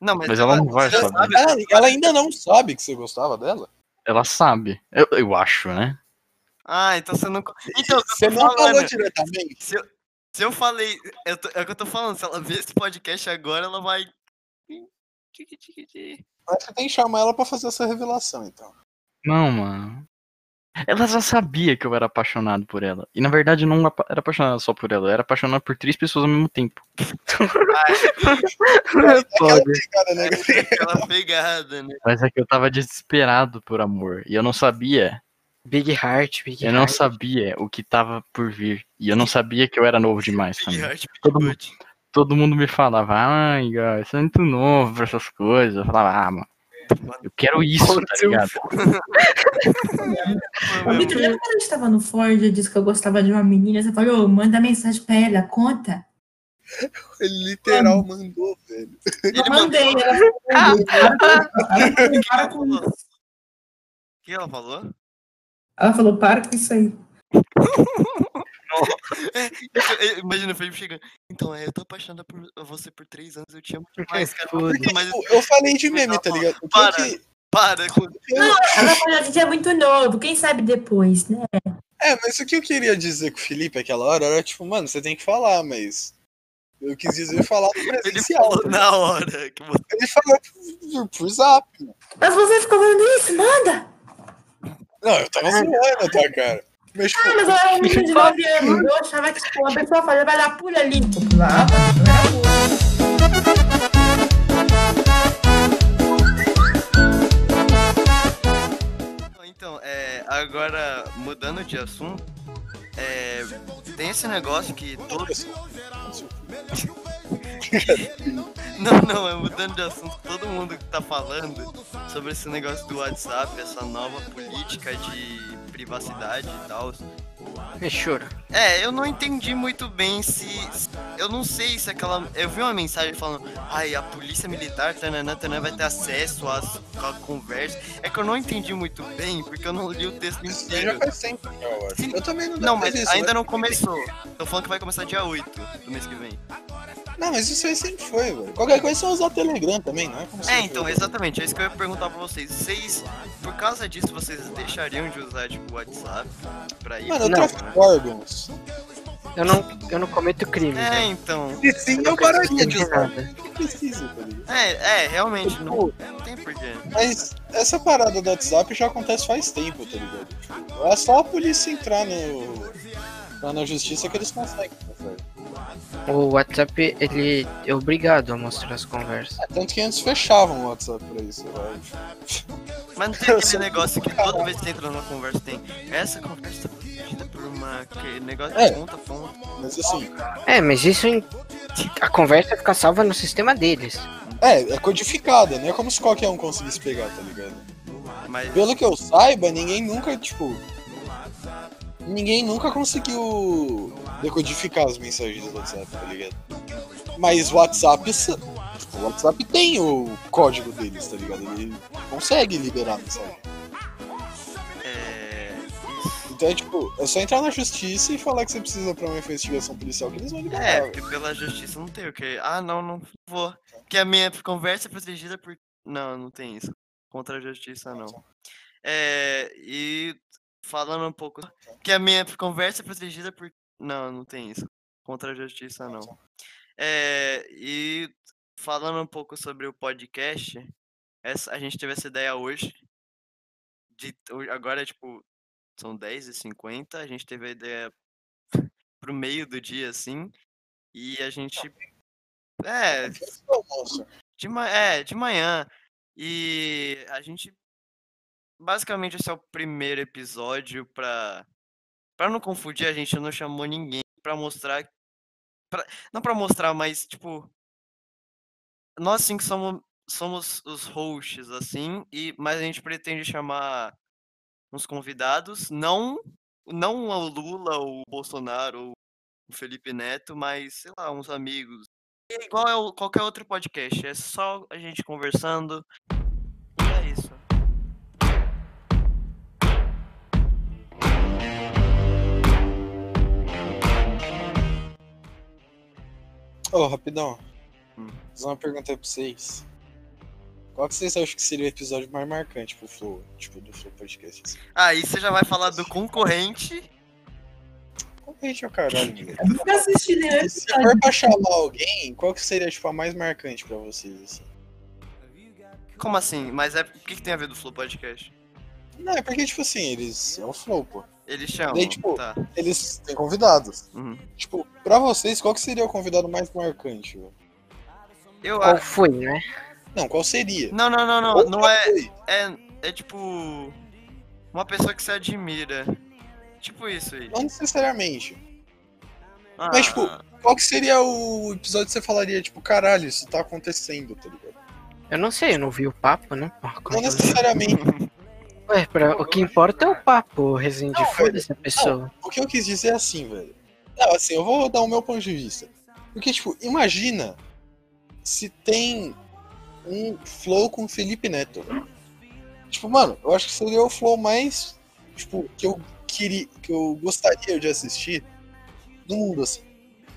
Não, mas, Mas ela não vai saber. sabe. Ela, ela ainda não sabe que você gostava dela? Ela sabe. Eu, eu acho, né? Ah, então você não. Então, Você não falando, falou diretamente. Se eu, se eu falei. eu tô- é o que eu tô falando, se ela ver esse podcast agora, ela vai. Acho que tem que chamar ela pra fazer essa revelação, então. Não, mano. Ela já sabia que eu era apaixonado por ela. E na verdade eu não era apaixonado só por ela, eu era apaixonado por três pessoas ao mesmo tempo. Aquela pegada, né? Aquela pegada, né? Mas é que eu tava desesperado por amor. E eu não sabia. Big Heart, Big Eu não sabia o que tava por vir. E eu não sabia que eu era novo demais Big também. Heart, Big Todo mundo-. Todo mundo me falava, ai, Igor, você é muito novo pra essas coisas. Eu falava, ah, mano, eu quero isso, tá ligado? Vitor, lembra quando a gente tava no Ford e disse que eu gostava de uma menina? Você falou, ô, manda mensagem pra ela, conta. Ele literal mandou, velho. Ele eu mandei, ela falou, para com- isso. que ela falou? Ela falou, para com isso aí. Eu- eu- Imagina o Felipe chegando. Então, é, eu tô apaixonada por você por três anos, eu te amo demais, cara. Foda-se. Mas Tipo, eu falei de meme, tá ligado? Porque Para. que- para com. Ela falou, a gente é muito novo, quem sabe depois, né? É, mas o que eu queria dizer com o Felipe aquela hora era tipo, mano, você tem que falar, mas. Eu quis dizer falar no Ele presencial. falou tá na hora que você. Ele falou por, por zap. Mas você ficou falando isso, manda! Não, eu tava zoando, tá, cara? Mas, tipo, Ah, mas eu era um menino de 9 anos, eu achava que tipo, uma pessoa fazia, vai dar pura ali. Era burra. Então, é, agora, mudando de assunto, é, tem esse negócio que todo. Não, não, é mudando de assunto, todo mundo que tá falando sobre esse negócio do WhatsApp, essa nova política de privacidade e tal. É choro. É, eu não entendi muito bem se. Eu não sei se aquela. Eu vi uma mensagem falando, ai, a polícia militar, tananã, tananã, vai ter acesso às à conversa. É que eu não entendi muito bem, porque eu não li o texto isso inteiro. já faz tempo, eu acho. Sim. Eu também não Não, mas isso, ainda né? não começou. Tô falando que vai começar dia 8 do mês que vem. Não, mas isso aí sempre foi, velho. Qualquer coisa é só usar Telegram também, não é? Como É, então, exatamente, é isso que eu ia perguntar pra vocês. Vocês, por causa disso, vocês deixariam de usar, tipo, o WhatsApp pra ir? Mano, eu Não. trafico órgãos. Eu não, eu não cometo crimes. É, né? então. E sim, eu pararia de Não usar. Não precisa, tá? É, é, realmente, não, Tipo, não tem porquê. Mas essa parada do WhatsApp já acontece faz tempo, tá ligado? É só a polícia entrar no. Lá na justiça que eles conseguem? O WhatsApp, ele é obrigado a mostrar as conversas. É, tanto que antes fechavam o WhatsApp pra isso, eu acho. Mas não tem aquele negócio que toda vez que você entra numa conversa tem. Essa conversa tá protegida por uma. Que negócio É. de ponta a ponta. Mas assim, É, mas isso em... a conversa fica salva no sistema deles. é, é codificada, não é como se qualquer um conseguisse pegar, tá ligado? Mas. Pelo que eu saiba, ninguém nunca, tipo. Ninguém nunca conseguiu decodificar as mensagens do WhatsApp, tá ligado? Mas o WhatsApp. sa- O WhatsApp tem o código deles, tá ligado? Ele consegue liberar a mensagem. É. Então é tipo, é só entrar na justiça e falar que você precisa pra uma investigação policial que eles vão liberar. É, porque pela justiça não tem o que. Ah, não, não vou. Que a minha conversa é protegida por. Não, não tem isso. Contra a justiça, não. É. E. Falando um pouco. Que a minha conversa é protegida por. Não, não tem isso. Contra a justiça, não. É. E. Falando um pouco sobre o podcast. Essa, a gente teve essa ideia hoje. De, agora, tipo, são 10h50. A gente teve a ideia pro meio do dia, assim. E a gente. É, de, é, de manhã. E a gente. Basicamente, esse é o primeiro episódio pra. Pra não confundir, a gente não chamou ninguém pra mostrar. Pra, não pra mostrar, mas, tipo. Nós sim que somos, somos os hosts, assim. E, mas a gente pretende chamar uns convidados. Não, não o Lula, o Bolsonaro, ou o Felipe Neto, mas, sei lá, uns amigos. É igual qualquer outro podcast, é só a gente conversando. E é isso. Ô, rapidão. Hum. Fazer uma pergunta aí pra vocês. Qual que vocês acham que seria o episódio mais marcante pro Flow? Tipo, do Flow Podcast? Assim? Aí você já vai falar do concorrente. Concorrente é o caralho. Eu nunca assisti nenhum Se for pra chamar alguém, qual que seria, tipo, a mais marcante pra vocês, assim? Como assim? Mas é o que, que tem a ver do Flow Podcast? Não, é porque, tipo assim, eles. É o Flow, pô. Eles chamam. Daí, tipo, Tá. Eles têm convidados. Uhum. Tipo, pra vocês, qual que seria o convidado mais marcante, velho? Eu Qual acho. foi, né? Não, qual seria? Não, não, não, não. Ou Não qual é. foi? É, é tipo. Uma pessoa que você admira. Tipo isso aí. Não necessariamente. Ah, Mas, tipo, Qual que seria o episódio que você falaria, tipo, caralho, isso tá acontecendo, tá ligado? Eu não sei, eu não vi o papo, né? Não necessariamente. Ué, pra- o que importa é o papo, Resende. Não, Foda-se a pessoa. O que eu quis dizer é assim, velho. Não, assim, eu vou dar o meu ponto de vista. Porque, tipo, imagina se tem um flow com o Felipe Neto. velho. Tipo, mano, eu acho que seria o flow mais, tipo, que eu queria, que eu gostaria de assistir no mundo, assim.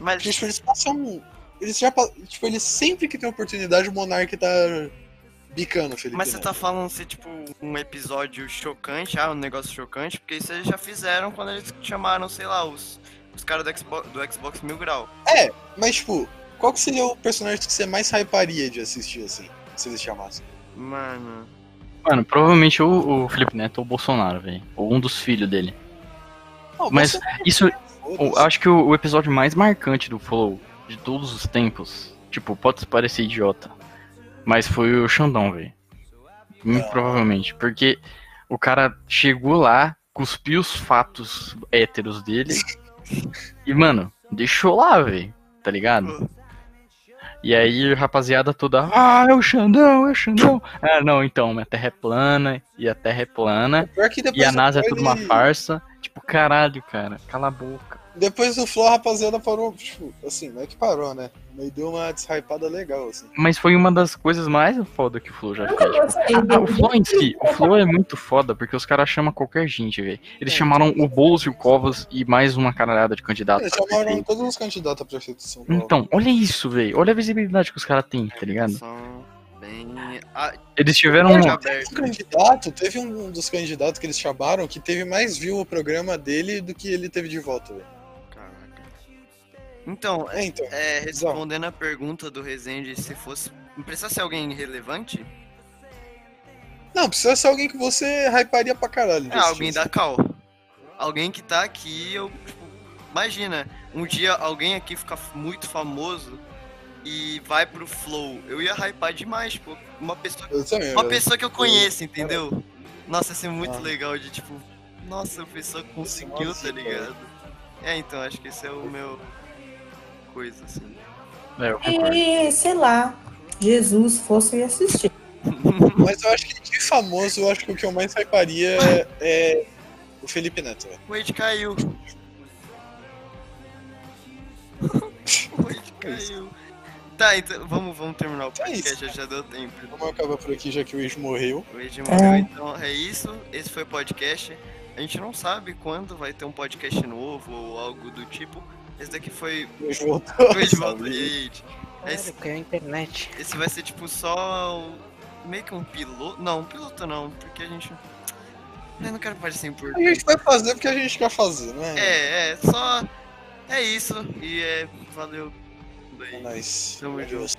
Mas Porque, tipo, eles passam. Eles já Tipo, eles sempre que tem oportunidade, o Monark tá bicando o Felipe. Mas você Neto. tá falando ser tipo um episódio chocante, ah, um negócio chocante, porque isso eles já fizeram quando eles chamaram, sei lá, os, os caras do Xbox, do Xbox Mil Grau. Mas, tipo, qual que seria o personagem que você mais hyparia de assistir, assim, se eles chamassem? Mano. Mano, provavelmente o, o Felipe Neto ou o Bolsonaro, velho. Ou um dos filhos dele. Não, Mas você- isso, o- acho que o, o episódio mais marcante do Flow de todos os tempos, tipo, pode parecer idiota, mas foi o Xandão, velho. Muito Ah. provavelmente. Porque o cara chegou lá, cuspiu os fatos héteros dele e, mano, deixou lá, velho. Tá ligado? E aí, rapaziada toda, ah, é o Xandão, é o Xandão. Ah, não, então, minha terra é plana, e a terra é plana, depois e a NASA é tudo uma farsa. Tipo, caralho, cara, cala a boca. Depois do Flow, a rapaziada parou, tipo, assim, não é que parou, né? Mas deu uma deshypada legal, assim. Mas foi uma das coisas mais foda que o Flow já fez. Ah, dele. o Flow em si, o Flow é muito foda porque os caras chamam qualquer gente, velho. Eles chamaram o Boulos e o Covas e mais uma caralhada de candidatos. Eles chamaram prefeito. todos os candidatos a prefeito de São Paulo. Então, olha isso, velho. Olha a visibilidade que os caras têm, tá ligado? São bem. Ah, Eles tiveram. Um aberto. candidato, teve um dos candidatos que eles chamaram que teve mais view o programa dele do que ele teve de voto, velho. Então, É, então. é, respondendo a pergunta do Rezende, se fosse. Não precisa ser alguém relevante? Não, precisa ser alguém que você hyparia pra caralho. É, alguém assistir, da Cal. Alguém que tá aqui, eu. Tipo, imagina, um dia alguém aqui fica muito famoso e vai pro Flow. Eu ia hypar demais, tipo, uma pessoa, também, uma eu- pessoa que eu conheço, entendeu? Nossa, ia ser muito Ah. legal de tipo. Nossa, a pessoa conseguiu, Nossa, tá ligado? É, então, acho que esse é o meu. Coisa, assim. É, eu concordo. E, sei lá, Jesus fosse assistir. Mas eu acho que de famoso, eu acho que o que eu mais hyparia é, é o Felipe Neto. O Wade caiu. o Wade caiu. Tá, então vamos, vamos terminar o É podcast, já, já deu tempo. Vamos acabar por aqui, já que o ex morreu. O Wade morreu, então é isso. Esse foi o podcast. A gente não sabe quando vai ter um podcast novo ou algo do tipo. Esse daqui foi O ex voltou. o Wade volta. Wade. Esse, Claro, que é a internet. esse vai ser tipo só um- meio que um piloto. Não, um piloto não, porque a gente. Eu não quero parecer A importante. gente vai fazer porque a gente quer fazer, né? É, é, só. É isso. E é. Valeu. É nóis. Tamo junto.